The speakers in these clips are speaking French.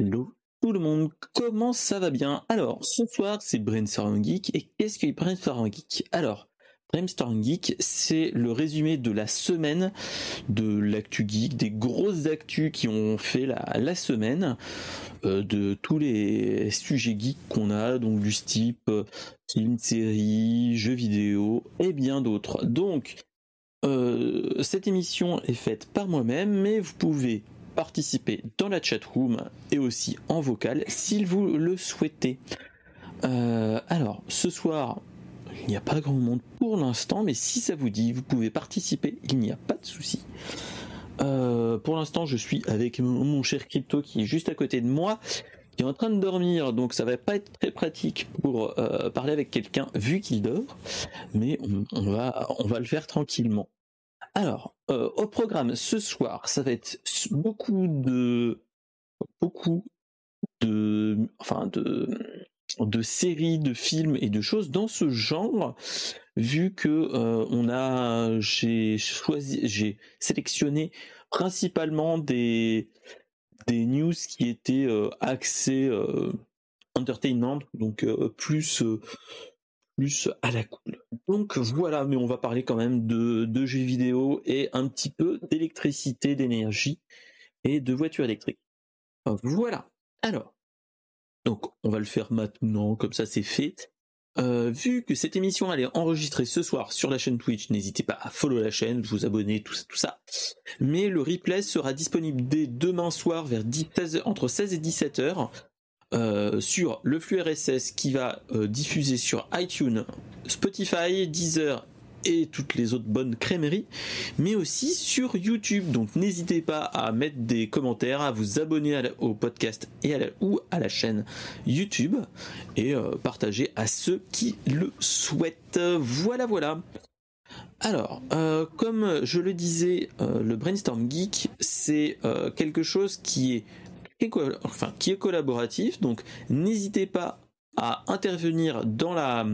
Hello tout le monde, comment ça va bien? Alors, ce soir, c'est Brainstorm Geek. Et qu'est-ce que Brainstorm Geek? Alors, Brainstorm Geek, c'est le résumé de la semaine de l'actu geek, des grosses actus qui ont fait la, semaine, euh, de tous les sujets geeks qu'on a, donc du type euh, film, série, jeux vidéo et bien d'autres. Donc, euh, cette émission est faite par moi-même, mais vous pouvez participer dans la chat room et aussi en vocal si vous le souhaitez. Euh, alors, ce soir, il n'y a pas grand monde pour l'instant, mais si ça vous dit, vous pouvez participer, il n'y a pas de souci. Euh, pour l'instant, je suis avec mon, cher Crypto qui est juste à côté de moi, qui est en train de dormir, donc ça va pas être très pratique pour euh, parler avec quelqu'un vu qu'il dort, mais on va le faire tranquillement. Alors, euh, au programme ce soir, ça va être beaucoup de beaucoup de séries, de films et de choses dans ce genre, vu que euh, j'ai choisi j'ai sélectionné principalement des news qui étaient euh, axés entertainment, donc plus plus à la cool. Donc voilà, mais on va parler quand même de, jeux vidéo et un petit peu d'électricité, d'énergie et de voitures électriques. Voilà. Alors, donc on va le faire maintenant, comme ça c'est fait. Euh, vu que cette émission est enregistrée ce soir sur la chaîne Twitch, n'hésitez pas à follow la chaîne, vous abonner, tout ça, tout ça. Mais le replay sera disponible dès demain soir vers entre 16 et 17 heures euh, sur le flux RSS qui va euh, diffuser sur iTunes, Spotify, Deezer et toutes les autres bonnes crèmeries, mais aussi sur YouTube. Donc n'hésitez pas à mettre des commentaires, à vous abonner au podcast et à ou à la chaîne YouTube et euh, partager à ceux qui le souhaitent. Voilà, voilà. Alors, comme je le disais, le Brainstorm Geek, c'est quelque chose qui est qui est collaboratif. Donc n'hésitez pas à intervenir dans la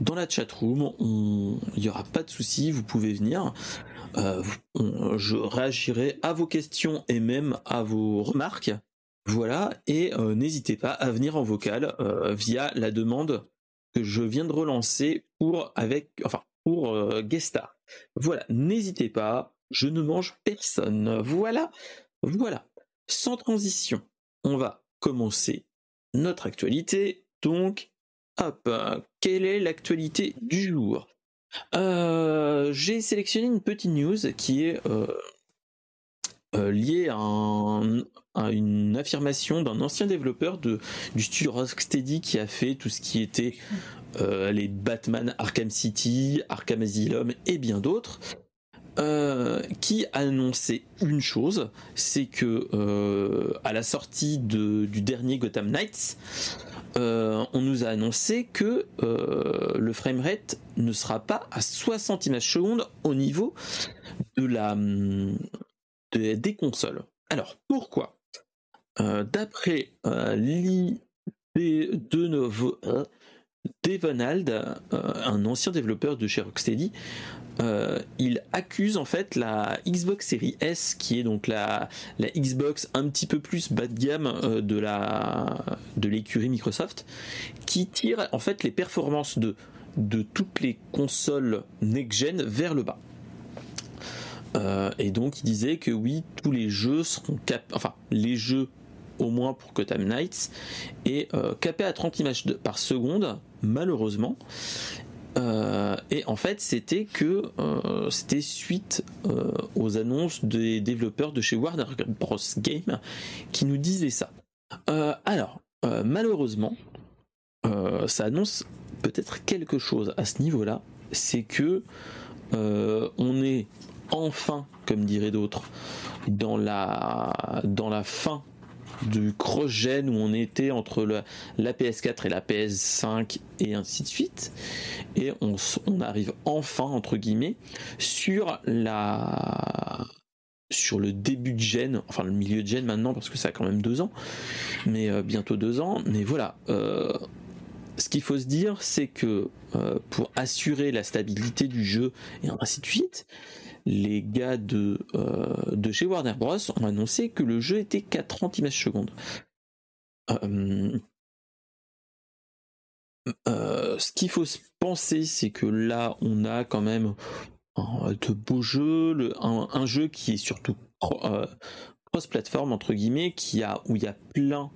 dans la chat room. Il n'y aura pas de souci, vous pouvez venir. Euh, je réagirai à vos questions et même à vos remarques. Voilà, et euh, n'hésitez pas à venir en vocal euh, via la demande que je viens de relancer pour avec enfin pour Guestar. Voilà, n'hésitez pas, je ne mange personne. Voilà, voilà sans transition, on va commencer notre actualité. Donc, hop, quelle est l'actualité du jour? Euh, J'ai sélectionné une petite news qui est euh, euh, liée à, une affirmation d'un ancien développeur du studio Rocksteady qui a fait tout ce qui était les Batman Arkham City, Arkham Asylum et bien d'autres. Euh, qui a annoncé une chose, c'est que euh, à la sortie du dernier Gotham Knights, euh, on nous a annoncé que le framerate ne sera pas à 60 images secondes au niveau de la des consoles. Alors pourquoi? D'après l'IP de Novo Devonald, un ancien développeur de chez Rocksteady, euh, il accuse en fait la Xbox Series S, qui est donc la, Xbox un petit peu plus bas de gamme euh, de l'écurie Microsoft, qui tire en fait les performances de toutes les consoles next-gen vers le bas. Euh, et donc il disait que oui, tous les jeux seront cap enfin les jeux au moins pour Gotham Knights, et capés à 30 images par seconde, malheureusement. Euh, et en fait, c'était que euh, c'était suite euh, aux annonces des développeurs de chez Warner Bros. Game qui nous disaient ça. alors, malheureusement, ça annonce peut-être quelque chose à ce niveau-là, c'est que on est enfin, comme diraient d'autres, dans la dans la fin du cross-gen où on était entre la PS4 et la PS5 et ainsi de suite. Et on, arrive enfin, entre guillemets, sur la sur le début de gen, enfin le milieu de gen maintenant parce que ça a quand même deux ans, mais euh, bientôt deux ans. Mais voilà, euh, ce qu'il faut se dire, c'est que euh, pour assurer la stabilité du jeu et ainsi de suite, les gars de, de chez Warner Bros. ont annoncé que le jeu était qu'à 30 images secondes. ce qu'il faut se penser, c'est que là, on a quand même de beaux jeux, un, jeu qui est surtout cross-platform entre guillemets, qui a où il y a plein,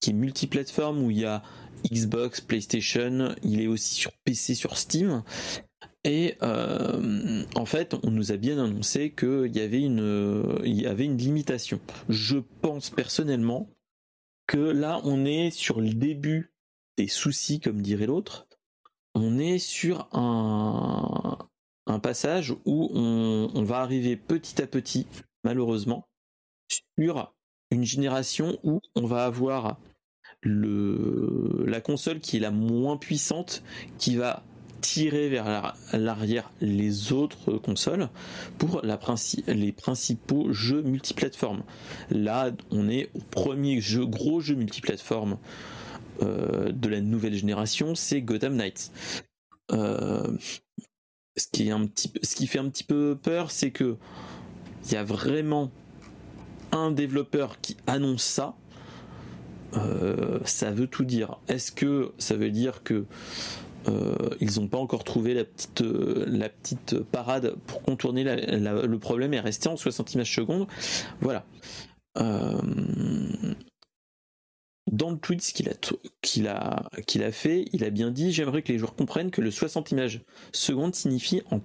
qui est multiplateforme, où il y a Xbox, PlayStation, il est aussi sur PC, sur Steam. Et euh, en fait, on nous a bien annoncé qu'il y avait une, il y avait une limitation. Je pense personnellement que là, on est sur le début des soucis, comme dirait l'autre. On est sur un, un passage où on, on va arriver petit à petit, malheureusement, sur une génération où on va avoir le, la console qui est la moins puissante qui va tirer vers l'arrière les autres consoles pour les principaux jeux multiplateformes. Là, on est au premier gros jeu multiplateforme euh, de la nouvelle génération, c'est Gotham Knights. Euh, ce qui fait un petit peu peur, c'est que il y a vraiment un développeur qui annonce ça, euh, ça veut tout dire. Est-ce que ça veut dire que euh, ils n'ont pas encore trouvé la petite, euh, parade pour contourner le problème et rester en 60 images secondes Voilà. dans le tweet qu'il a, qu'il a, qu'il a fait, il a bien dit J'aimerais que les joueurs comprennent que le 60 images secondes signifie en,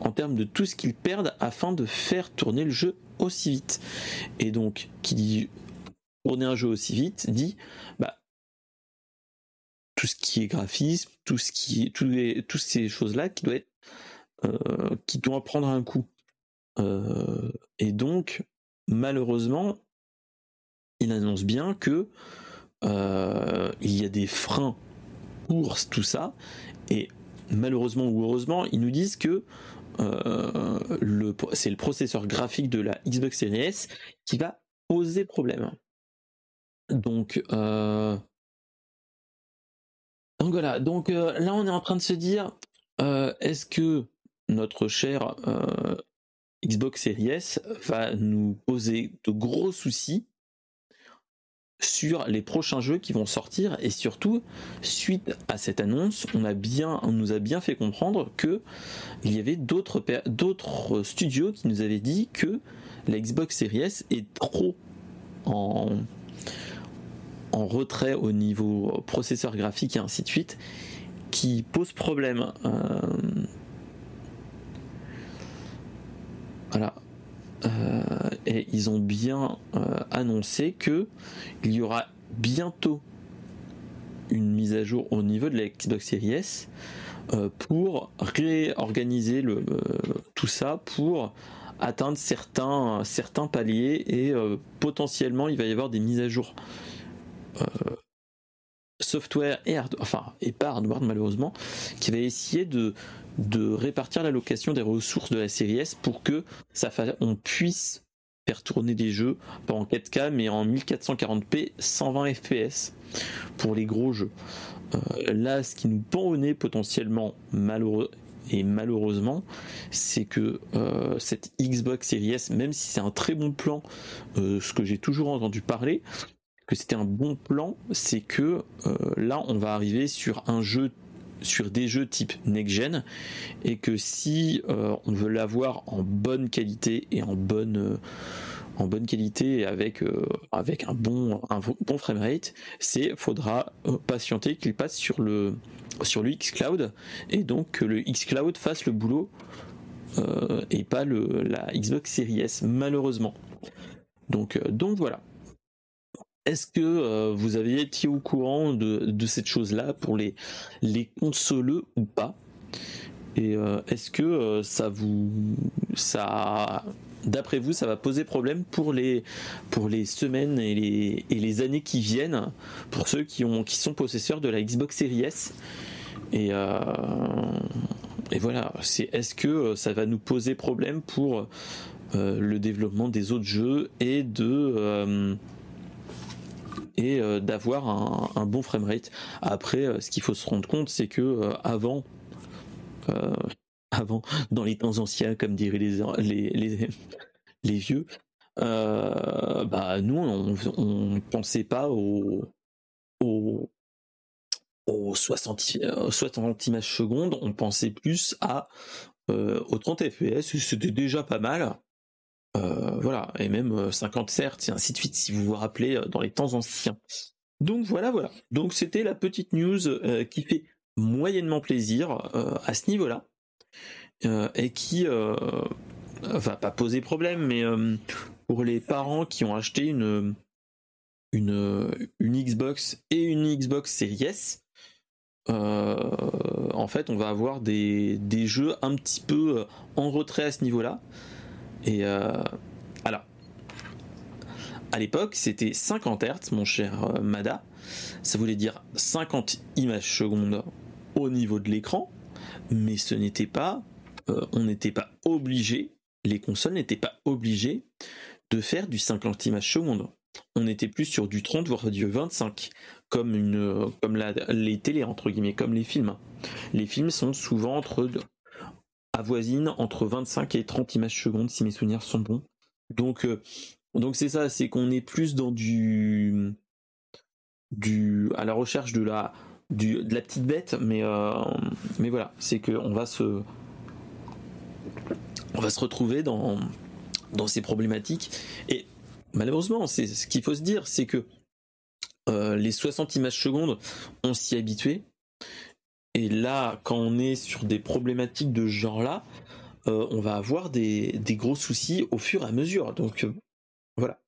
en termes de tout ce qu'ils perdent afin de faire tourner le jeu aussi vite. Et donc, qui dit tourner un jeu aussi vite, dit bah tout ce qui est graphisme, tout ce qui est, tous toutes ces choses-là qui doivent être, euh, qui doivent prendre un coup. Euh, et donc, malheureusement, il annonce bien que euh, il y a des freins pour tout ça, et malheureusement ou heureusement, ils nous disent que c'est le processeur graphique de la Xbox Series S qui va poser problème. Donc, donc voilà. Donc euh, là, on est en train de se dire, est-ce que notre cher Xbox Series S va nous poser de gros soucis sur les prochains jeux qui vont sortir? Et surtout suite à cette annonce on nous a bien fait comprendre que il y avait d'autres d'autres studios qui nous avaient dit que la Xbox Series S est trop en retrait au niveau processeur graphique et ainsi de suite qui pose problème euh, voilà. Euh, et ils ont bien euh, annoncé que il y aura bientôt une mise à jour au niveau de la Xbox Series pour réorganiser le, tout ça pour atteindre certains, certains paliers et potentiellement il va y avoir des mises à jour software et hardware, enfin et pas hardware malheureusement, qui va essayer de de répartir l'allocation des ressources de la série S pour que ça on puisse faire tourner des jeux, pas en 4K, mais en 1440p 120 fps pour les gros jeux. Euh, là, ce qui nous pend au nez potentiellement malheureux et malheureusement, c'est que euh, cette Xbox Series S, même si c'est un très bon plan, euh, ce que j'ai toujours entendu parler, que c'était un bon plan, c'est que là, on va arriver sur un jeu sur des jeux type next-gen et que si euh, on veut l'avoir en bonne qualité et en bonne euh, en bonne qualité et avec euh, avec un bon un bon framerate, c'est faudra patienter qu'il passe sur le sur le xCloud et donc que le xCloud fasse le boulot et pas le la Xbox Series S malheureusement. Donc donc voilà. Est-ce que euh, vous avez été au courant de, cette chose-là pour les, les consoleux ou pas? Et euh, est-ce que euh, ça vous. ça D'après vous, ça va poser problème pour les, pour les semaines et les, et les années qui viennent, pour ceux qui, ont, qui sont possesseurs de la Xbox Series S? Et, et voilà, c'est est-ce que ça va nous poser problème pour le développement des autres jeux et de et euh, d'avoir un, bon framerate. Après, euh, ce qu'il faut se rendre compte, c'est que euh, avant, avant, dans les temps anciens, comme diraient les, les, les, vieux, bah nous, on ne pensait pas au, au, aux 60, 60 images secondes, on pensait plus à euh, aux 30 fps, c'était déjà pas mal. Euh, voilà, et même 50 Hz et ainsi de suite, si vous vous rappelez, dans les temps anciens. Donc voilà, voilà. Donc c'était la petite news qui fait moyennement plaisir à ce niveau-là, et qui va pas poser problème, mais pour les parents qui ont acheté une, Xbox et une Xbox Series S, euh, en fait, on va avoir des, jeux un petit peu euh, en retrait à ce niveau-là. Et euh, alors, à l'époque, c'était 50 Hz, mon cher Mada. Ça voulait dire 50 images secondes au niveau de l'écran, mais ce n'était pas, on n'était pas obligé, les consoles n'étaient pas obligées de faire du 50 images secondes. On était plus sur du 30 voire du 25 comme les télés entre guillemets, comme les films. Les films sont souvent entre avoisinent entre 25 et 30 images secondes si mes souvenirs sont bons. Donc euh, donc c'est ça, c'est qu'on est plus dans du du à la recherche de la du, de la petite bête, mais euh, mais voilà, c'est que on va se on va se retrouver dans dans ces problématiques et malheureusement, c'est ce qu'il faut se dire, c'est que euh, les 60 images secondes, on s'y habitué. Et là, quand on est sur des problématiques de ce genre-là, euh, on va avoir des, gros soucis au fur et à mesure. Donc euh, voilà.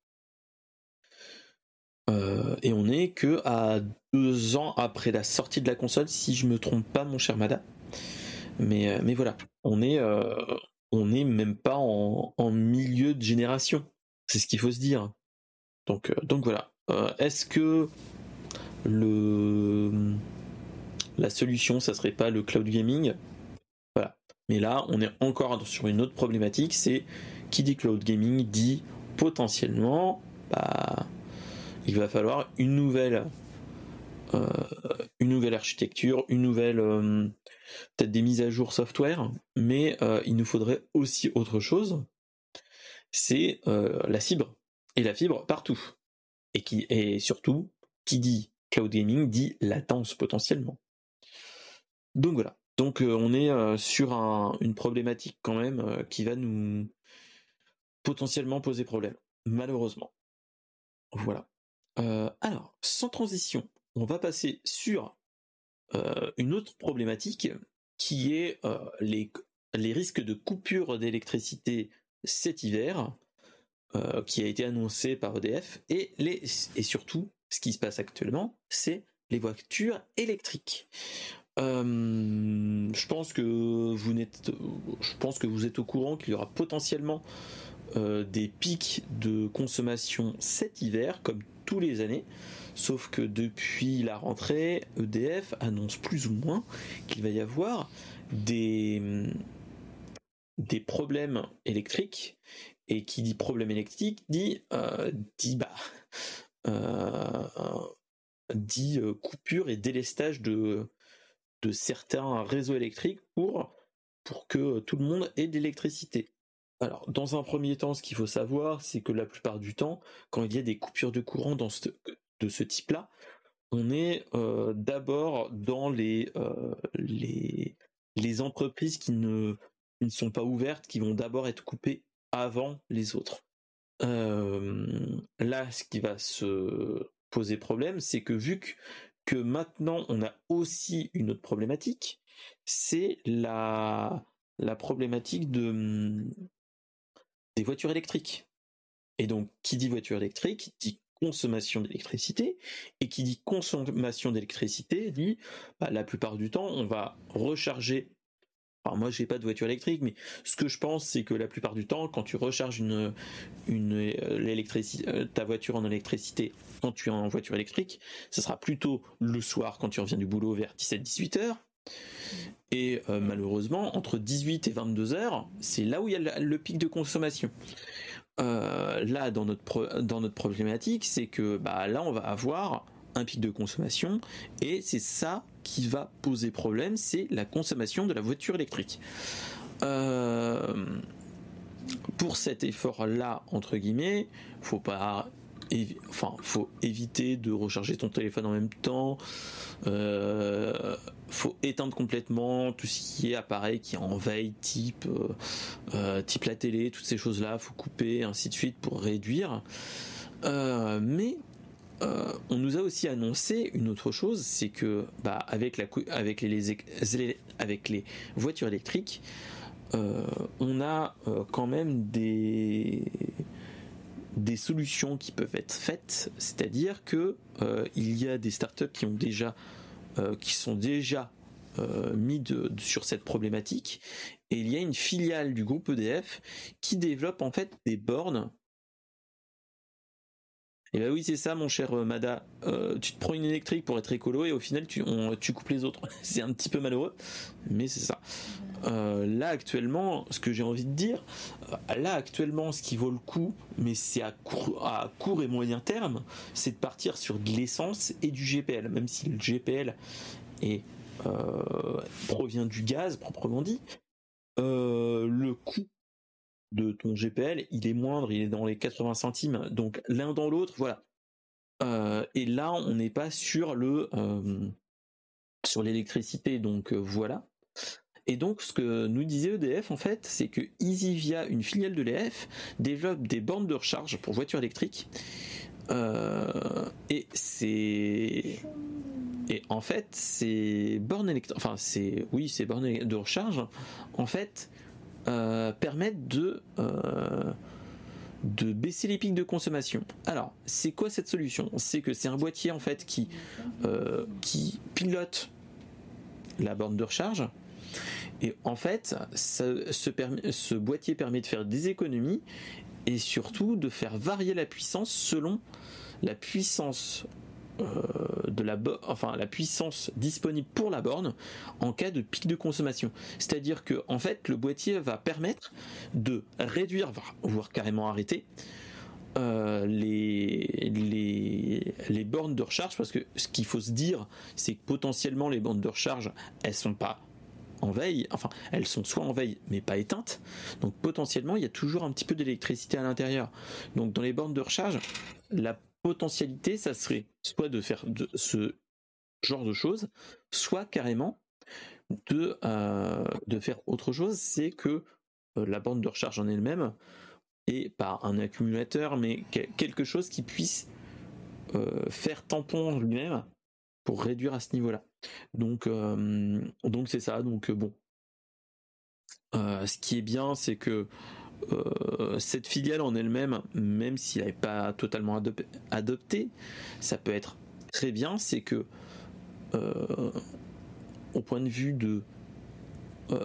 et on est que à deux ans après la sortie de la console, si je me trompe pas, mon cher Mada. Mais, mais voilà, on est, on est même pas en, en milieu de génération. C'est ce qu'il faut se dire. Donc, donc voilà. Euh, est-ce que le la solution, ça serait pas le cloud gaming Voilà. Mais là, on est encore sur une autre problématique, c'est qui dit cloud gaming dit potentiellement, bah, il va falloir une nouvelle, euh, architecture, une nouvelle, euh, peut-être des mises à jour software, mais il nous faudrait aussi autre chose, c'est la fibre et la fibre partout et surtout qui dit cloud gaming dit latence potentiellement. Donc voilà. Donc euh, on est euh, sur une problématique quand même euh, qui va nous potentiellement poser problème, malheureusement. Voilà. alors, sans transition, on va passer sur une autre problématique qui est les, risques de coupure d'électricité cet hiver qui a été annoncé par EDF et les et surtout ce qui se passe actuellement, c'est les voitures électriques. Euh, je pense que vous êtes au courant qu'il y aura potentiellement euh, des pics de consommation cet hiver, comme tous les années. Sauf que depuis la rentrée, EDF annonce plus ou moins qu'il va y avoir des, des problèmes électriques et qui dit problème électrique dit euh, dit bah dit coupure et délestage de de certains réseaux électriques pour pour que tout le monde ait de l'électricité. Alors, dans un premier temps, ce qu'il faut savoir, c'est que la plupart du temps, quand il y a des coupures de courant de ce type-là, on est d'abord dans les, les, les entreprises qui ne, qui ne sont pas ouvertes, qui vont d'abord être coupées avant les autres. là, ce qui va se poser problème, c'est que vu que, maintenant on a aussi une autre problématique, c'est la, la problématique de, mmh, des voitures électriques. Et donc, qui dit voiture électrique dit consommation d'électricité, et qui dit consommation d'électricité dit, bah, la plupart du temps, on va recharger alors moi j'ai pas de voiture électrique, mais ce que je pense c'est que la plupart du temps, quand tu recharges euh, euh, ta voiture en électricité quand tu es en voiture électrique, ce sera plutôt le soir quand tu reviens du boulot vers 17-18 heures. Et euh, malheureusement, entre 18 et 22 heures, c'est là où il y a le, pic de consommation. là, dans notre, dans notre problématique, c'est que bah, là, on va avoir un pic de consommation et c'est ça qui va poser problème, c'est la consommation de la voiture électrique. pour cet effort-là, entre guillemets, faut pas enfin, faut éviter de recharger ton téléphone en même temps. Euh, faut éteindre complètement tout ce qui est appareil qui est en veille, type, euh, euh, type la télé, toutes ces choses-là. Faut couper, ainsi de suite, pour réduire. mais on nous a aussi annoncé une autre chose, c'est que bah, avec, les, voitures électriques, on a quand même des solutions qui peuvent être faites, c'est-à-dire que euh, il y a des startups qui euh, sont déjà euh, mis sur cette problématique. Et il y a une filiale du groupe EDF qui développe en fait des bornes et eh ben oui, c'est ça, mon cher Mada. tu te prends une électrique pour être écolo et au final, tu, coupes les autres. c'est un petit peu malheureux, mais c'est ça. Euh, là actuellement, ce que j'ai envie de dire, euh, là actuellement, ce qui vaut le coup, mais c'est à court, et moyen terme, c'est de partir sur de l'essence et du GPL, même si le GPL euh, provient du gaz proprement dit. le coût de ton GPL, il est moindre, il est dans les 80 centimes, donc l'un dans l'autre, voilà. et là, on n'est pas sur le sur l'électricité, donc voilà. Et donc, ce que nous disait EDF, en fait, c'est que EasyVia, une filiale de l'EF, développe des bornes de recharge pour voitures électriques. Euh, et c'est. Et en fait, bornes enfin, c'est, oui, ces bornes de recharge, en fait, euh, permettent de, euh, de baisser les pics de consommation. Alors, c'est quoi cette solution? C'est que c'est un boîtier, en fait, qui, qui pilote la borne de recharge et en fait, ce, boîtier permet de faire des économies et surtout de faire varier la puissance selon la puissance euh, de la enfin la puissance disponible pour la borne en cas de pic de consommation. C'est-à-dire que en fait le boîtier va permettre de réduire voire carrément arrêter euh, les, les, les bornes de recharge parce que ce qu'il faut se dire c'est que potentiellement les bornes de recharge elles sont pas en veille, enfin elles sont soit en veille mais pas éteintes, donc potentiellement il y a toujours un petit peu d'électricité à l'intérieur. Donc dans les bornes de recharge, la potentialité ça serait soit de faire de ce genre de choses, soit carrément de, euh, de faire autre chose, c'est que euh, la borne de recharge en elle-même et pas un accumulateur mais quelque chose qui puisse euh, faire tampon lui-même pour réduire à ce niveau-là. Donc, donc c'est ça. Donc bon, ce qui est bien, c'est que cette filiale en elle-même, même s'il n'est pas totalement adopté, ça peut être très bien. C'est que au point de vue de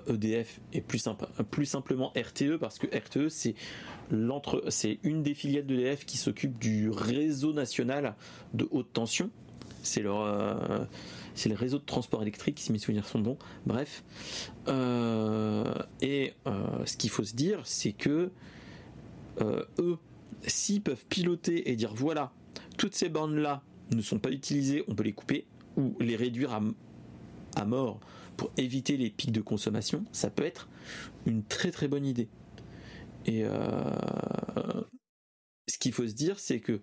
EDF e et plus, plus simplement RTE parce que RTE c'est c'est une des filiales d'EDF qui s'occupe du réseau national de haute tension c'est leur euh, c'est le réseau de transport électrique si mes souvenirs sont bons. Bref. Euh, et euh, ce qu'il faut se dire c'est que eux s'ils peuvent piloter et dire voilà toutes ces bornes là ne sont pas utilisées on peut les couper ou les réduire à, à mort pour éviter les pics de consommation ça peut être une très très bonne idée. Et ce qu'il faut se dire c'est que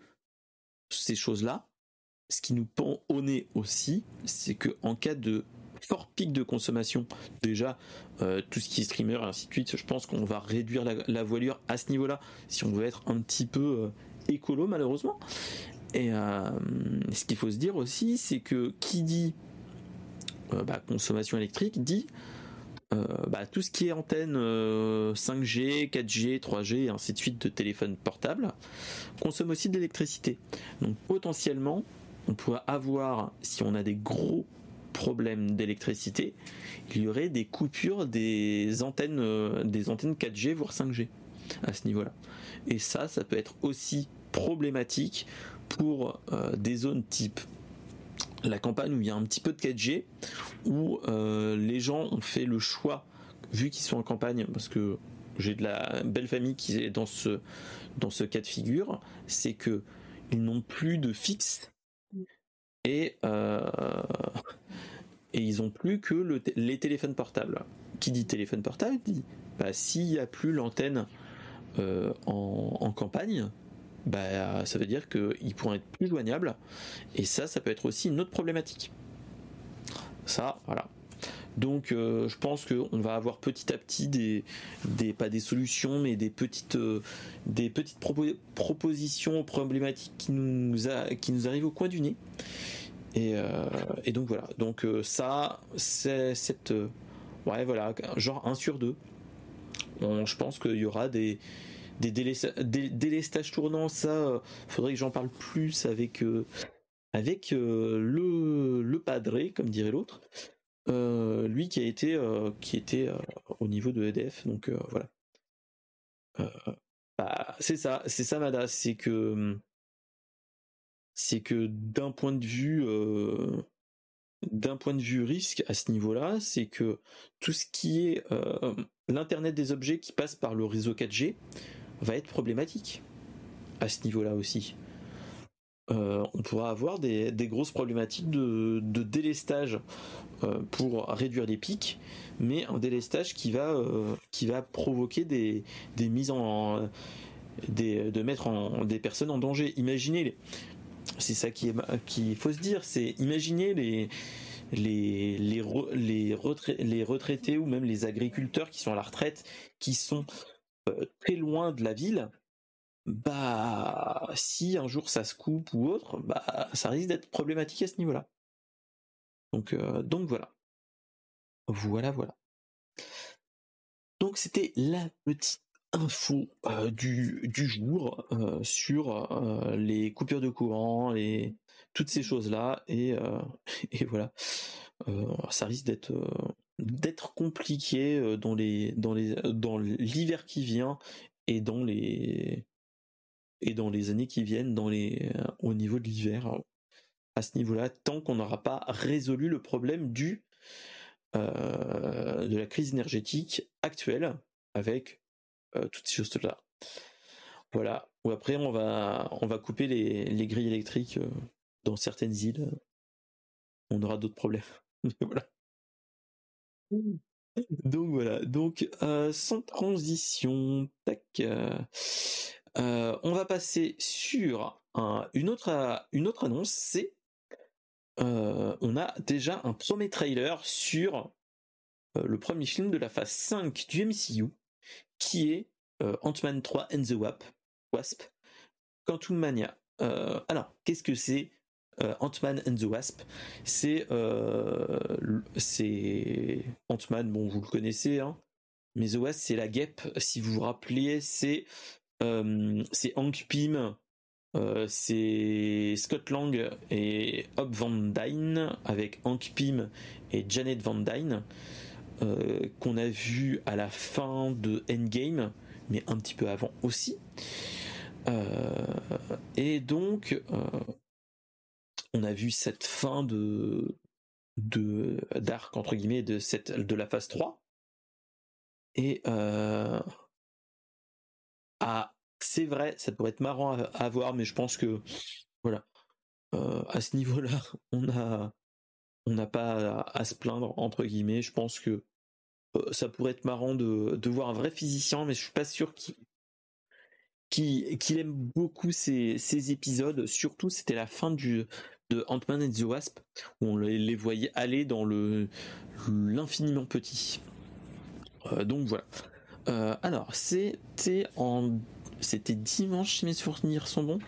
ces choses là ce qui nous pend au nez aussi, c'est que en cas de fort pic de consommation, déjà euh, tout ce qui est streamer et ainsi de suite, je pense qu'on va réduire la, voilure à ce niveau-là si on veut être un petit peu euh, écolo malheureusement. Et euh, ce qu'il faut se dire aussi, c'est que qui dit bah, consommation électrique dit bah, tout ce qui est antenne 5G, 4G, 3G et ainsi de suite de téléphone portable consomme aussi de l'électricité. Donc potentiellement, on pourrait avoir, si on a des gros problèmes d'électricité, il y aurait des coupures des antennes, euh, des antennes 4G voire 5G à ce niveau-là. Et ça, ça peut être aussi problématique pour euh, des zones type la campagne où il y a un petit peu de 4G, où euh, les gens ont fait le choix, vu qu'ils sont en campagne, parce que j'ai de la belle famille qui est dans ce, dans ce cas de figure, c'est que ils n'ont plus de fixe et, euh, et ils ont plus que les téléphones portables. qui dit téléphone portable dit bah, s'il n'y a plus l'antenne en, campagne, bah, ça veut dire qu'ils pourront être plus joignables. Et ça, ça peut être aussi une autre problématique. Ça, voilà. Donc euh, je pense qu'on va avoir petit à petit des, pas des solutions mais des petites euh, des petites propositions problématiques qui nous qui nous arrivent au coin du nez. Et, euh, donc voilà. Donc ça c'est cette ouais voilà genre 1 sur 2. je pense qu'il y aura des des, délestages tournants, ça faudrait que j'en parle plus avec avec le, le padré, comme dirait l'autre. Euh, lui qui a été euh, qui était euh, au niveau de EDF donc voilà bah, c'est ça c'est ça Mada c'est que c'est que d'un point de vue d'un point de vue risque à ce niveau-là, c'est que tout ce qui est l'internet des objets qui passe par le réseau 4G va être problématique à ce niveau-là aussi. On pourra avoir des, grosses problématiques de, délestage euh, pour réduire les pics, mais un délestage qui va, euh, qui va provoquer des, mises en. Des, de mettre des personnes en danger. Imaginez, c'est ça qui qu'il faut se dire, c'est imaginer les, les, les, les, retraités ou même les agriculteurs qui sont à la retraite, qui sont euh, très loin de la ville, bah si un jour ça se coupe ou autre, bah ça risque d'être problématique à ce niveau-là. Donc, euh, donc voilà. Voilà, voilà. Donc c'était la petite info euh, du, jour euh, sur les coupures de courant et toutes ces choses-là. Et, voilà. ça risque d'être d'être compliqué les dans les dans l'hiver qui vient et dans les et dans les années qui viennent dans les au niveau de l'hiver à ce niveau-là tant qu'on n'aura pas résolu le problème du euh, de la crise énergétique actuelle avec euh, toutes ces choses-là. Voilà. Ou après on va on va couper les, grilles électriques euh, dans certaines îles. On aura d'autres problèmes. voilà. Donc voilà. Donc sans transition, tac. On va passer sur une autre une autre annonce, c'est euh, on a déjà un premier trailer sur euh, le premier film de la phase 5 du MCU, qui est euh, Ant-Man 3 and the Wasp, Wasp Quantum Mania. alors, qu'est-ce que c'est Ant-Man and the Wasp? C'est c'est Ant-Man, bon vous le connaissez, hein, mais The Wasp c'est la guêpe. Si vous vous rappelez, c'est c'est Hank Pym euh, c'est Scott Lang et Hob Van Dyne avec Hank Pym et Janet Van Dyne euh, qu'on a vu à la fin de Endgame, mais un petit peu avant aussi. Euh, et donc, on a vu cette fin de de d'arc entre guillemets de cette de la phase 3 et à c'est vrai, ça pourrait être marrant à, voir, mais je pense que voilà, euh, à ce niveau-là, on n'a pas à, se plaindre entre guillemets. Je pense que euh, ça pourrait être marrant de, voir un vrai physicien, mais je suis pas sûr qu'il aime beaucoup ces, épisodes. Surtout, c'était la fin de Ant-Man and the Wasp où on les, voyait aller dans l'infiniment petit. Euh, donc voilà. Alors, c'était c'était dimanche si mes souvenirs sont bons.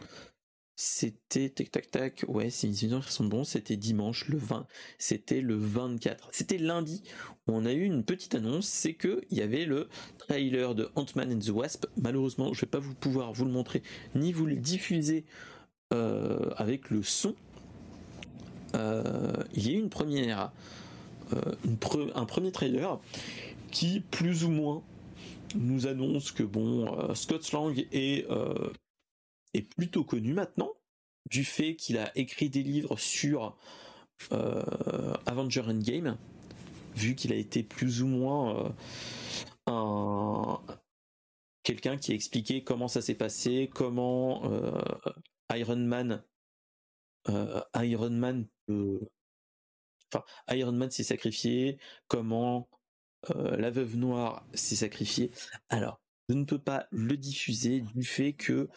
C'était tac tac tac, ouais, si mes souvenirs sont bons, c'était dimanche le 20, c'était le 24. C'était lundi on a eu une petite annonce, c'est que il y avait le trailer de Ant-Man and the Wasp. Malheureusement, je vais pas vous pouvoir vous le montrer ni vous le diffuser euh, avec le son. Euh, il y a eu une première, euh, un premier trailer qui plus ou moins nous annonce que bon, euh, Scott Lang est, euh, est plutôt connu maintenant, du fait qu'il a écrit des livres sur euh, Avenger Endgame, vu qu'il a été plus ou moins un quelqu'un qui a expliqué comment ça s'est passé, comment Iron Man Iron Man Iron Man s'est sacrifié, comment la veuve noire s'est sacrifiée. Alors, je ne peux pas le diffuser du fait que,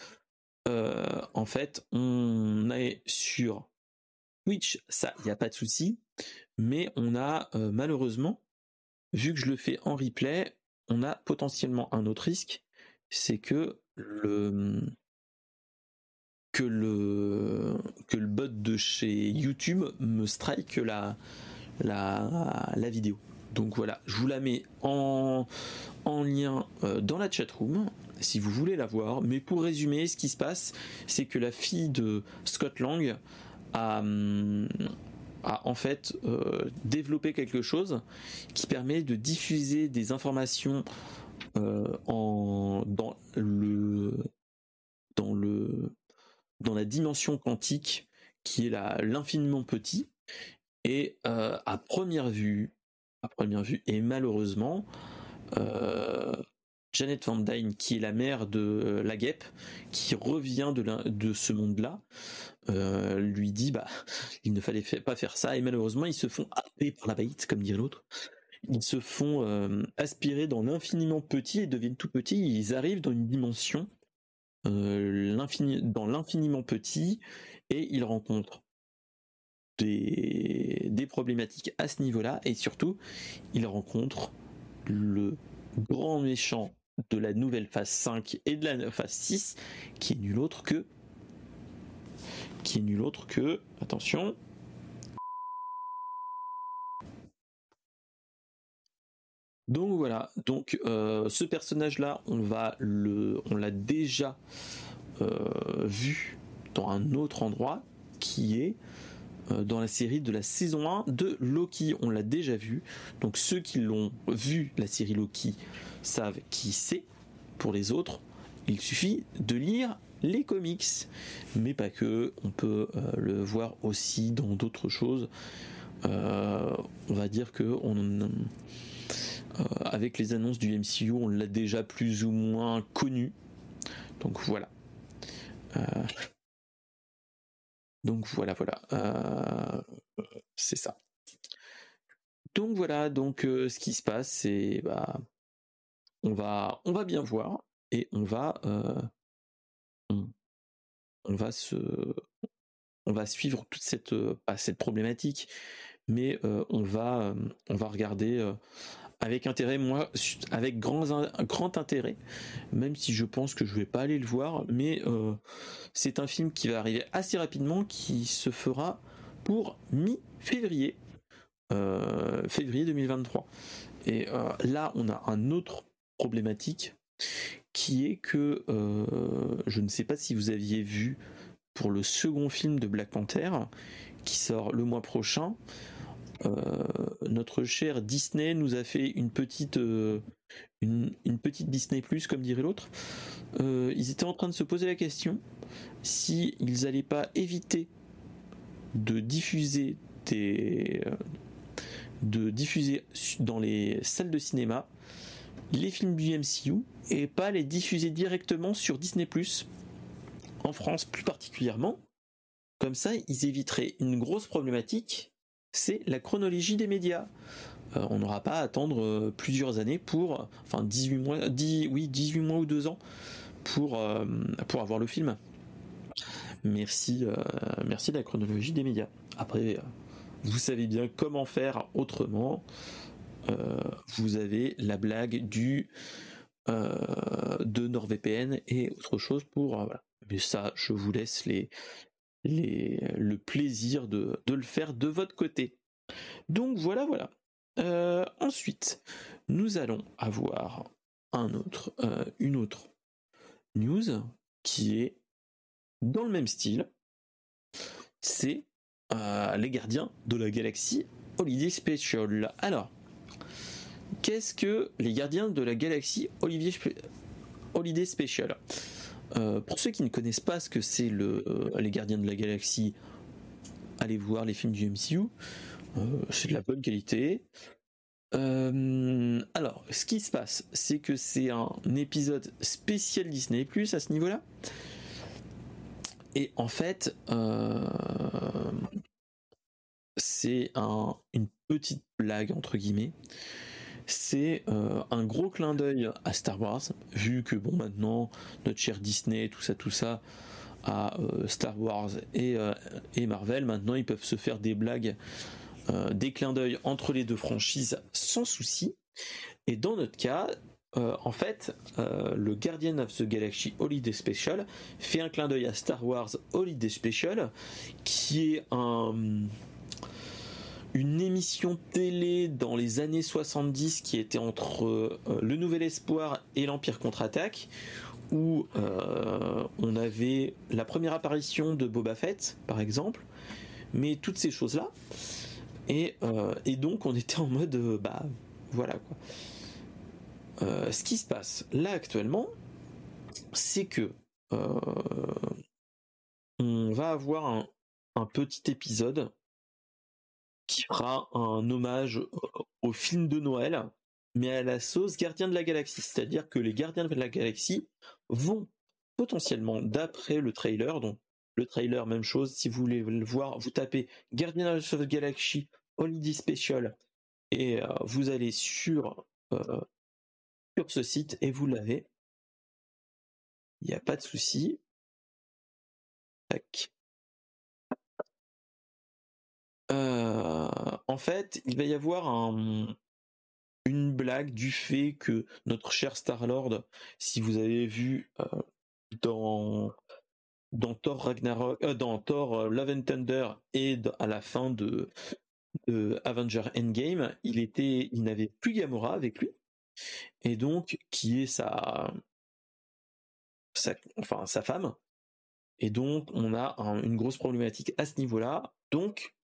en fait, on est sur Twitch, ça, il n'y a pas de souci, mais on a malheureusement, vu que je le fais en replay, on a potentiellement un autre risque, c'est que le que le bot de chez YouTube me strike la vidéo. Donc voilà, je vous la mets en, en lien euh, dans la chat room si vous voulez la voir. Mais pour résumer, ce qui se passe, c'est que la fille de Scott Lang a, a en fait euh, développé quelque chose qui permet de diffuser des informations euh, dans le dans le dans la dimension quantique qui est l'infiniment petit et à première vue première vue. Et malheureusement Janet Van Dyne qui est la mère de la guêpe qui revient de, ce monde là lui dit bah il ne fallait pas faire ça. Et malheureusement ils se font happer par la baïte comme dirait l'autre. Ils se font euh, aspirer dans l'infiniment petit et deviennent tout petits. Ils arrivent dans une dimension euh, dans l'infiniment petit et ils rencontrent des, problématiques à ce niveau-là. Et surtout ils rencontrent le grand méchant de la nouvelle phase 5 et de la phase 6 qui est nul autre que qui est nul autre que attention. Donc voilà, donc euh, ce personnage-là, on va le, on l'a déjà euh, vu dans un autre endroit qui est dans la série de la saison 1 de Loki. On l'a déjà vu. Donc ceux qui l'ont vu la série Loki savent qui c'est. Pour les autres, il suffit de lire les comics, mais pas que. On peut le voir aussi dans d'autres choses. on va dire que euh, avec les annonces du MCU, on l'a déjà plus ou moins connu. Donc voilà. Euh, donc voilà, voilà. Euh, c'est ça. Donc voilà, donc ce qui se passe, c'est bah, on va, bien voir et on va, on, va se, on va suivre toute cette, cette problématique, mais on va, on va regarder avec intérêt, moi, avec grand, grand intérêt, même si je pense que je vais pas aller le voir, mais euh, c'est un film qui va arriver assez rapidement, qui se fera pour mi-février, euh, février 2023. Et euh, là, on a un autre problématique qui est que je ne sais pas si vous aviez vu pour le second film de Black Panther qui sort le mois prochain. Euh, notre cher Disney nous a fait une petite, euh, une, petite Disney Plus, comme dirait l'autre. Euh, ils étaient en train de se poser la question si ils n'allaient pas éviter de diffuser des, de diffuser dans les salles de cinéma les films du MCU et pas les diffuser directement sur Disney en France plus particulièrement. Comme ça, ils éviteraient une grosse problématique c'est la chronologie des médias. Euh, on n'aura pas à attendre euh, plusieurs années pour, enfin 18 mois, oui 18 mois ou 2 ans pour, euh, pour avoir le film. Merci, merci de la chronologie des médias. Après, vous savez bien comment faire autrement. vous avez la blague du de NordVPN et autre chose pour mais ça je vous laisse les le plaisir de, le faire de votre côté. Donc voilà, voilà. Euh, ensuite, nous allons avoir euh, une autre news qui est dans le même style. C'est euh, les gardiens de la galaxie Holiday Special. Alors, qu'est-ce que les gardiens de la galaxie Holiday Special? Euh, pour ceux qui ne connaissent pas ce que c'est le, euh, les Gardiens de la Galaxie, allez voir les films du MCU. Euh, c'est de la bonne qualité. alors, ce qui se passe, c'est que c'est un épisode spécial Disney Plus à ce niveau-là. Et en fait, c'est un, une petite blague entre guillemets. C'est un gros clin d'œil à Star Wars, vu que bon maintenant notre cher Disney, tout ça, tout ça, à Star Wars et, et, Marvel, maintenant ils peuvent se faire des blagues, des clins d'œil entre les deux franchises sans souci. Et dans notre cas, euh, en fait, euh, le Guardian of the Galaxy Holiday Special fait un clin d'œil à Star Wars Holiday Special, qui est une émission télé dans les années 70 qui était entre euh, Le Nouvel Espoir et l'Empire contre-attaque, où on avait la première apparition de Boba Fett, par exemple, mais toutes ces choses-là. Et, et donc on était en mode, bah voilà quoi. Euh, ce qui se passe là actuellement, c'est que euh, on va avoir un, petit épisode qui fera un hommage au film de Noël, mais à la sauce Gardien de la Galaxie. C'est-à-dire que les Gardiens de la Galaxie vont potentiellement, d'après le trailer, donc le trailer, même chose, si vous voulez le voir, vous tapez Gardien de la Galaxie Holiday Special et euh, vous allez sur sur ce site et vous l'avez. Il n'y a pas de souci. Euh, en fait, il va y avoir une blague du fait que notre cher Star-Lord, si vous avez vu dans Thor Ragnarok, dans Thor Love and Thunder et à la fin de, de Avenger Endgame, il était, il n'avait plus Gamora avec lui et donc qui est sa, enfin sa femme. Et donc on a une grosse problématique à ce niveau-là. Donc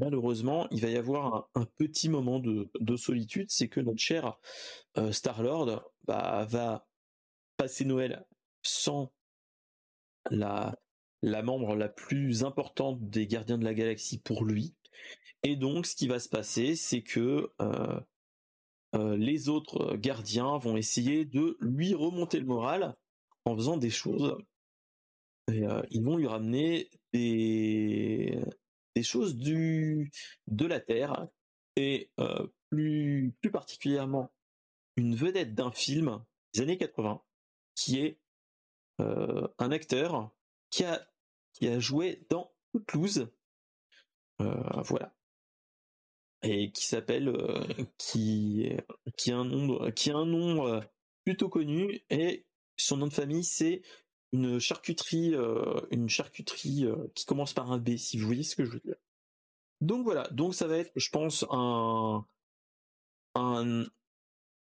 malheureusement, il va y avoir un, petit moment de, solitude, c'est que notre cher euh, Star Lord bah, va passer Noël sans la membre la plus importante des Gardiens de la Galaxie pour lui. Et donc, ce qui va se passer, c'est que euh, euh, les autres gardiens vont essayer de lui remonter le moral en faisant des choses. Ils vont lui ramener des, des choses du, de la Terre et plus, plus particulièrement une vedette d'un film des années 80 qui est un acteur qui a, qui a joué dans Footloose. voilà et qui s'appelle euh, qui qui a un nom qui a un nom euh, plutôt connu et son nom de famille c'est une charcuterie euh, une charcuterie qui commence par un B si vous voyez ce que je veux dire. Donc voilà, donc ça va être je pense un un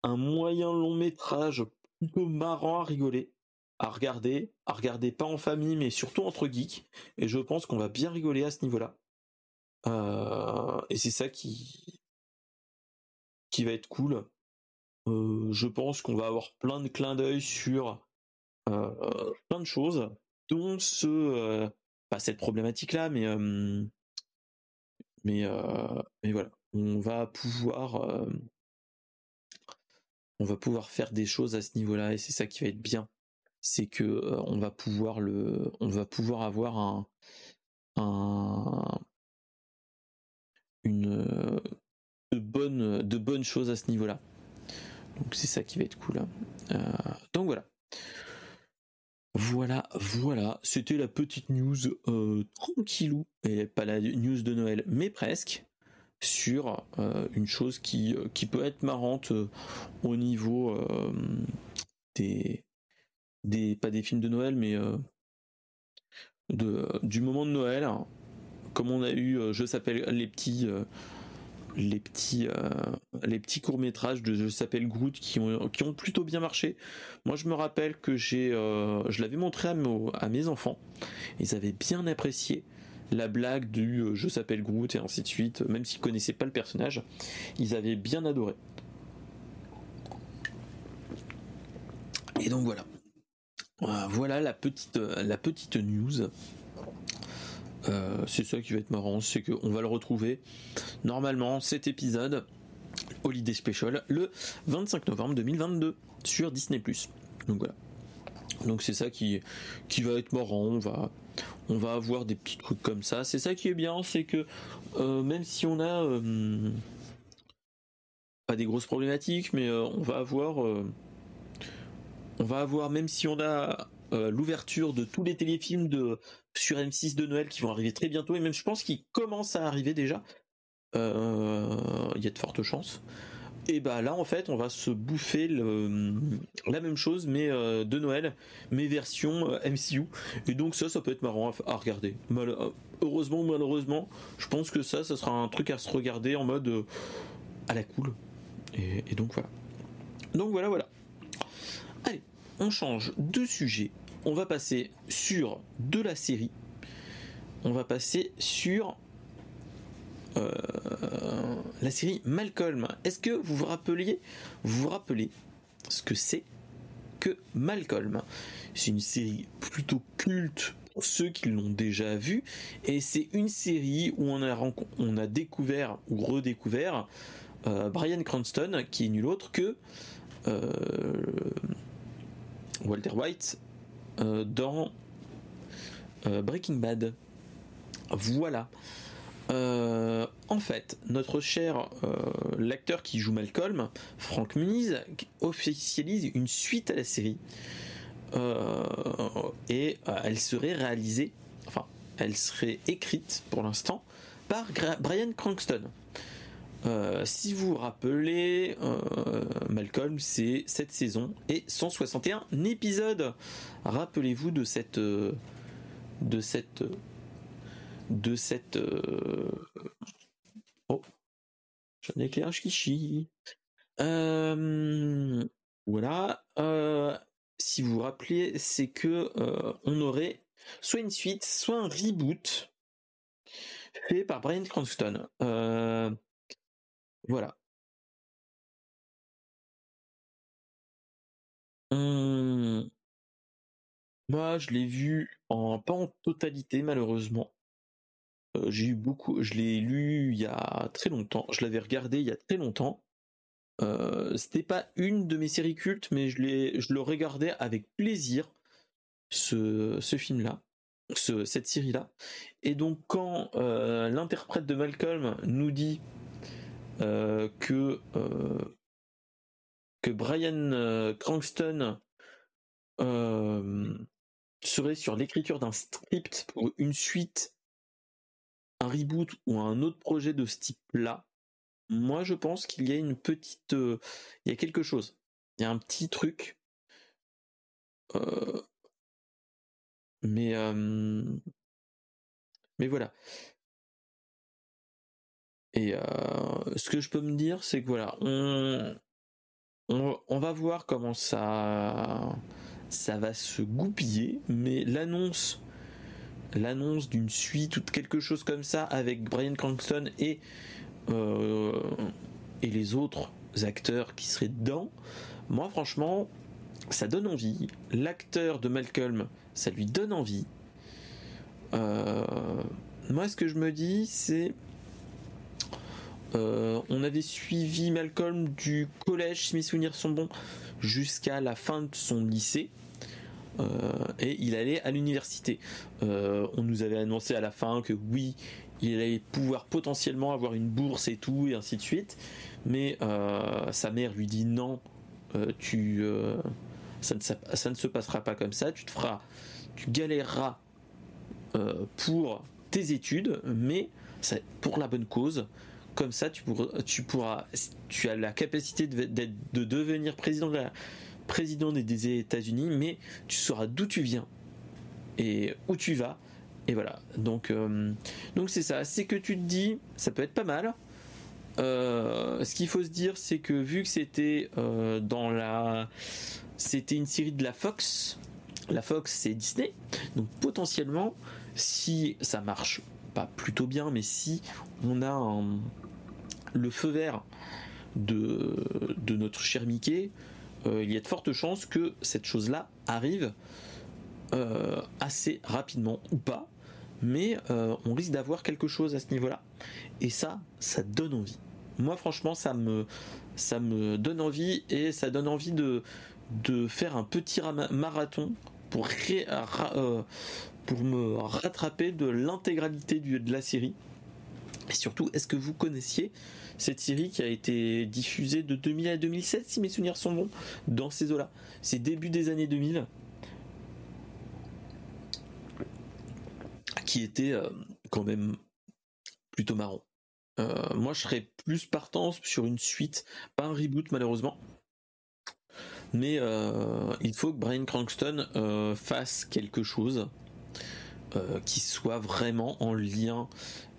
un moyen long métrage plutôt marrant à rigoler à regarder, à regarder pas en famille mais surtout entre geeks et je pense qu'on va bien rigoler à ce niveau-là. Euh, et c'est ça qui qui va être cool. Euh, je pense qu'on va avoir plein de clins d'œil sur euh, plein de choses, dont ce pas cette problématique là, mais mais mais voilà, on va pouvoir on va pouvoir faire des choses à ce niveau-là et c'est ça qui va être bien c'est que on va pouvoir le on va pouvoir avoir un un une euh, de bonnes de choses à ce niveau-là. Donc c'est ça qui va être cool. Hein. Euh, donc voilà. Voilà, voilà, c'était la petite news euh, tranquillou, et pas la news de Noël, mais presque, sur une chose qui, qui peut être marrante au niveau des, des, pas des films de Noël, mais de, du moment de Noël, comme on a eu, euh, je s'appelle les petits, euh, les petits, euh, les petits courts métrages de je s'appelle Groot qui ont, qui ont plutôt bien marché. Moi, je me rappelle que j'ai, je l'avais montré à, mes enfants. Ils avaient bien apprécié la blague du je s'appelle Groot et ainsi de suite, même s'ils connaissaient pas le personnage, ils avaient bien adoré. Et donc voilà. Voilà la petite, la petite news. Euh, c'est ça qui va être marrant, c'est qu'on va le retrouver normalement cet épisode Holiday Special le 25 novembre 2022 sur Disney+. Donc voilà. Donc c'est ça qui va être marrant, on va on va avoir des petits trucs comme ça. C'est ça qui est bien, c'est que euh, même si on a euh, pas des grosses problématiques, mais on va avoir, on va avoir même si on a l'ouverture de tous les téléfilms de sur M6 de Noël qui vont arriver très bientôt et même je pense qu'ils commencent à arriver déjà. Il y a de fortes chances. Et bah là en fait on va se bouffer la même chose mais euh, de Noël, mais version euh, MCU. Et donc ça ça peut être marrant à, regarder. Euh, heureusement ou malheureusement, je pense que ça ça sera un truc à se regarder en mode à la cool. Et, donc voilà. Donc voilà voilà. Allez, on change de sujet. On va passer sur de la série. On va passer sur euh, la série Malcolm. Est-ce que vous vous rappeliez, vous vous rappelez ce que c'est que Malcolm? C'est une série plutôt culte pour ceux qui l'ont déjà vu et c'est une série où on a, on a découvert ou redécouvert euh, Brian Cranston qui est nul autre que euh, Walter White dans Breaking Bad. Voilà. Euh, en fait, notre cher euh, l'acteur qui joue Malcolm, Frank Muniz, officialise une suite à la série euh, et elle serait réalisée, enfin, elle serait écrite pour l'instant par Brian Cranston. Si vous vous rappelez, Malcolm, c'est cette saison et 161 épisodes. Rappelez-vous de cette de cette de cette euh, oh j'ai un éclairage qui chie euh, voilà euh, si vous vous rappelez c'est que on aurait soit une suite soit un reboot fait par Brian Cranston voilà hum. moi je l'ai vu en pas en totalité malheureusement euh, j'ai eu beaucoup, je l'ai lu il y a très longtemps, je l'avais regardé il y a très longtemps. Euh, c'était pas une de mes séries cultes, mais je, l'ai, je le regardais avec plaisir, ce, film-là, ce, cette série-là. Et donc quand euh, l'interprète de Malcolm nous dit que, que Brian Cranston serait sur l'écriture d'un script pour une suite un reboot ou un autre projet de ce type-là, moi je pense qu'il y a une petite, euh, il y a quelque chose, il y a un petit truc, euh, mais mais voilà. Et euh, ce que je peux me dire, c'est que voilà, on, va voir comment ça va se goupiller, mais l'annonce l'annonce d'une suite ou de quelque chose comme ça avec Brian Cranston et, euh, et les autres acteurs qui seraient dedans, moi franchement, ça donne envie. L'acteur de Malcolm, ça lui donne envie. Euh, moi, ce que je me dis, c'est. Euh, on avait suivi Malcolm du collège, si mes souvenirs sont bons, jusqu'à la fin de son lycée. Euh, et il allait à l'université. Euh, on nous avait annoncé à la fin que oui, il allait pouvoir potentiellement avoir une bourse et tout, et ainsi de suite. Mais sa mère lui dit non, tu, ça, ne, ça, ne, se passera pas comme ça, tu te feras, tu galéreras pour tes études, mais pour la bonne cause. Comme ça, tu pourras, tu pourras, tu as la capacité de, de devenir président des États-Unis, mais tu sauras d'où tu viens et où tu vas. Et voilà. Donc, euh, c'est ça. C'est que tu te dis, ça peut être pas mal. Euh, ce qu'il faut se dire, c'est que vu que c'était euh, dans la, c'était une série de la Fox. La Fox, c'est Disney. Donc potentiellement, si ça marche pas plutôt bien, mais si on a le feu vert de, notre cher Mickey, euh, il y a de fortes chances que cette chose-là arrive euh, assez rapidement ou pas, mais euh, on risque d'avoir quelque chose à ce niveau-là. Et ça, ça donne envie. Moi, franchement, ça me, donne envie et ça donne envie de, de faire un petit marathon pour, pour me rattraper de l'intégralité de la série. Et surtout, est-ce que vous connaissiez cette série qui a été diffusée de 2000 à 2007, si mes souvenirs sont bons, dans ces eaux-là C'est début des années 2000. Qui était euh, quand même plutôt marrant. Euh, moi, je serais plus partant sur une suite, pas un reboot malheureusement. Mais euh, il faut que Brian Cranston fasse quelque chose qui soit vraiment en lien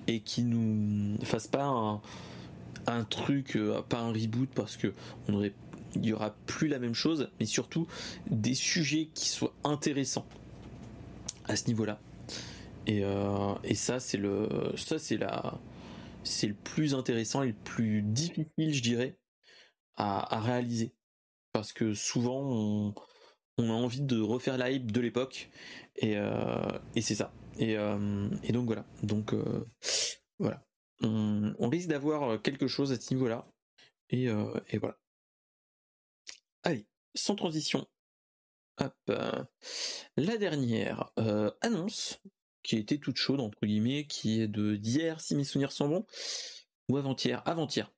et qui nous fasse pas un, truc, euh, pas un reboot parce que on aurait, il y aura plus la même chose, mais surtout des sujets qui soient intéressants à ce niveau-là. Et, euh, et ça c'est le, ça c'est la, c'est le plus intéressant et le plus difficile, je dirais, à, réaliser parce que souvent on, a envie de refaire la hype de l'époque et, euh, c'est ça. Et, et donc voilà. Donc voilà. On, risque d'avoir quelque chose à ce niveau-là. Et, euh, voilà. Allez, sans transition. Hop. La dernière annonce, qui était toute chaude, entre guillemets, qui est de d'hier, si mes souvenirs sont bons, ou avant-hier, avant-hier.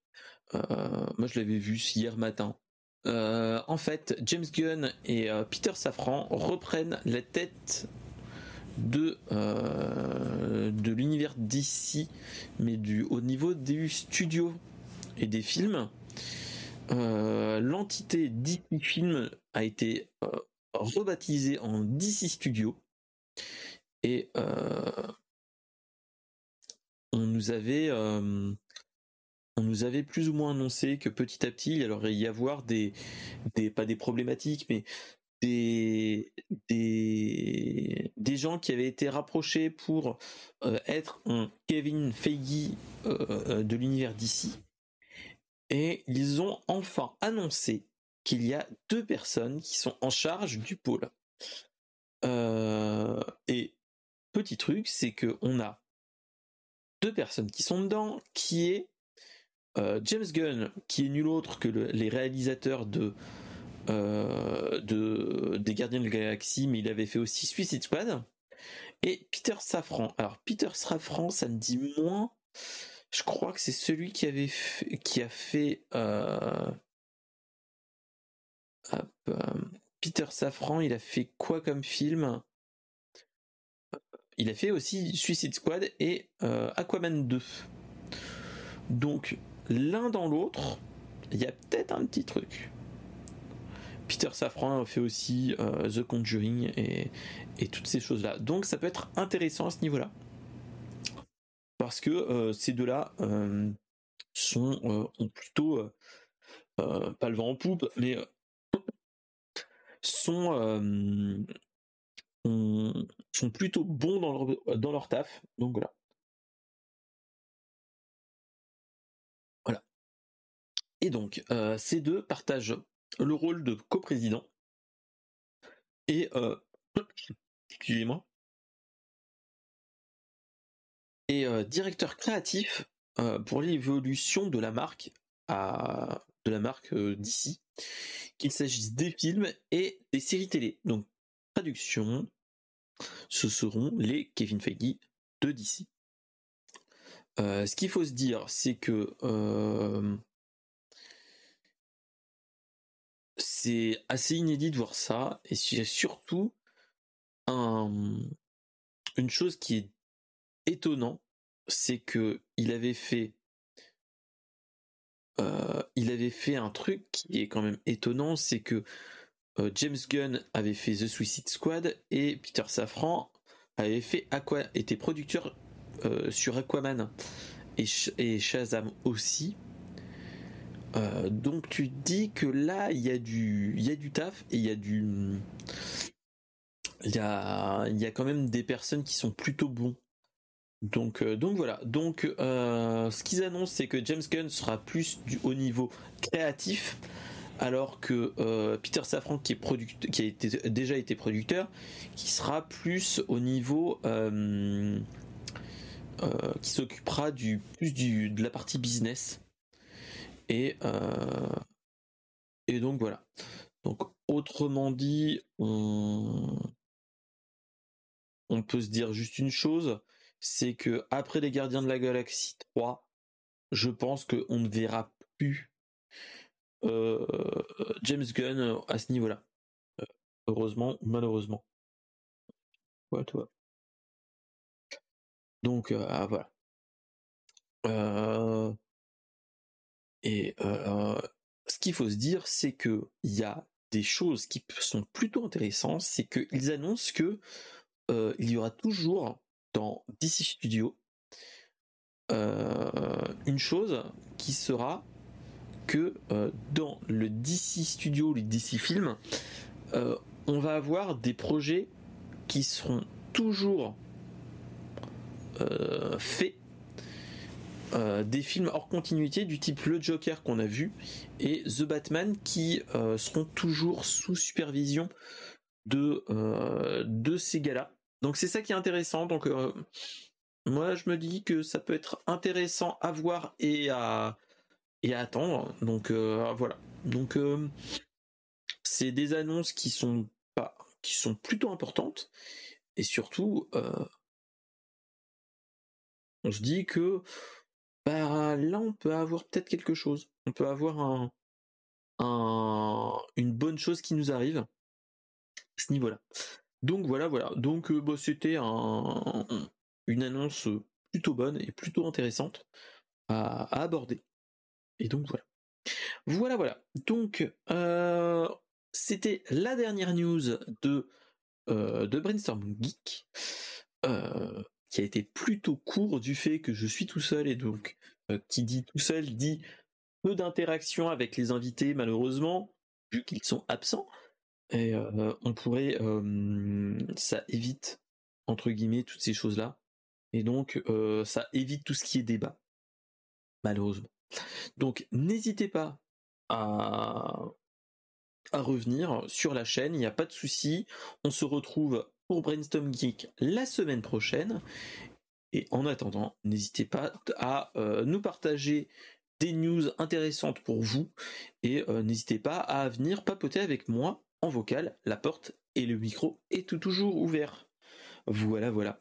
moi, je l'avais vu hier matin. en fait, James Gunn et Peter Safran reprennent la tête de, euh, de l'univers d'ici, mais du, au niveau des studios et des films. Euh, l'entité DC Film a été euh, rebaptisée en DC Studio et on nous avait on nous avait plus ou moins annoncé que petit à petit il allait y avoir des, des pas des problématiques mais des, gens qui avaient été rapprochés pour euh, être Kevin Feige euh, euh, de l'univers d'ici. Et ils ont enfin annoncé qu'il y a deux personnes qui sont en charge du pôle. et petit truc, c'est que on a deux personnes qui sont dedans, qui est James Gunn, qui est nul autre que les réalisateurs de de, des Gardiens de la Galaxie, mais il avait fait aussi Suicide Squad. Et Peter Safran. Alors Peter Safran, ça me dit moins. Je crois que c'est celui qui avait qui a fait euh, euh, Peter Safran. Il a fait quoi comme film? Il a fait aussi Suicide Squad et Aquaman 2. Donc l'un dans l'autre, il y a peut-être un petit truc. Peter Safran fait aussi euh, The Conjuring et, toutes ces choses-là. Donc ça peut être intéressant à ce niveau-là. Parce que euh, ces deux-là euh, sont ont plutôt pas le vent en poupe, mais sont, sont plutôt bons dans leur, dans leur taf. Donc voilà. Voilà. Et donc, ces deux partagent le rôle de coprésident et euh, et euh, directeur créatif euh, pour l'évolution de la marque à de la marque d'ici qu'il s'agisse des films et des séries télé. Donc traduction ce seront les Kevin Feige de DC ce qu'il faut se dire c'est que c'est assez inédit de voir ça, et c'est surtout une chose qui est étonnant, c'est que il avait fait euh, il avait fait un truc qui est quand même étonnant, c'est que euh, James Gunn avait fait The Suicide Squad et Peter Safran avait fait Aqua, était producteur euh, sur Aquaman et, et Shazam aussi. Euh, donc tu dis que là il y a du y du taf et il y a du il y a il y a quand même des personnes qui sont plutôt bons. Donc euh, donc voilà. Donc euh, ce qu'ils annoncent c'est que James Gunn sera plus du haut niveau créatif alors que Peter Safran qui est qui a déjà été producteur qui sera plus au niveau qui s'occupera du plus du de la partie business et, euh, et donc voilà. Donc autrement dit, on, on peut se dire juste une chose, c'est que après les Gardiens de la Galaxie 3, je pense qu'on ne verra plus euh, James Gunn à ce niveau-là. Euh, heureusement ou malheureusement. Ouais, toi. Donc euh, ah, voilà. Et ce qu'il faut se dire, c'est que il y a des choses qui sont plutôt intéressantes, c'est qu'ils annoncent que il y aura toujours dans DC Studio une chose qui sera que dans le DC Studio, les DC Films, on va avoir des projets qui seront toujours faits des films hors continuité du type Le Joker qu'on a vu et The Batman qui seront toujours sous supervision de, de ces gars-là. Donc c'est ça qui est intéressant. Donc euh, moi je me dis que ça peut être intéressant à voir et à et à attendre. Donc euh, voilà. Donc euh, c'est des annonces qui sont pas qui sont plutôt importantes et surtout on se dit que bah, là on peut avoir peut-être quelque chose. On peut avoir un, un une bonne chose qui nous arrive à ce niveau-là. Donc voilà, voilà. Donc euh, bah, c'était un, une annonce plutôt bonne et plutôt intéressante à, aborder. Et donc voilà. Voilà, voilà. Donc euh, c'était la dernière news de, euh, de Brainstorm Geek. Qui a été plutôt court du fait que je suis tout seul et donc qui dit tout seul dit peu d'interaction avec les invités malheureusement vu qu'ils sont absents. Et on pourrait, ça évite entre guillemets toutes ces choses-là, et donc ça évite tout ce qui est débat, malheureusement. Donc n'hésitez pas à à revenir sur la chaîne, il n'y a pas de souci. On se retrouve pour Brainstorm Geek la semaine prochaine. Et en attendant, n'hésitez pas à nous partager des news intéressantes pour vous et n'hésitez pas à venir papoter avec moi en vocal, la porte et le micro est tout toujours ouvert. Voilà, voilà.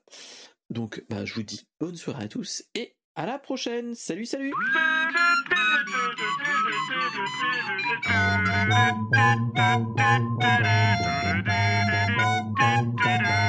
Donc, bah, je vous dis bonne soirée à tous et à la prochaine. Salut, salut Thank you.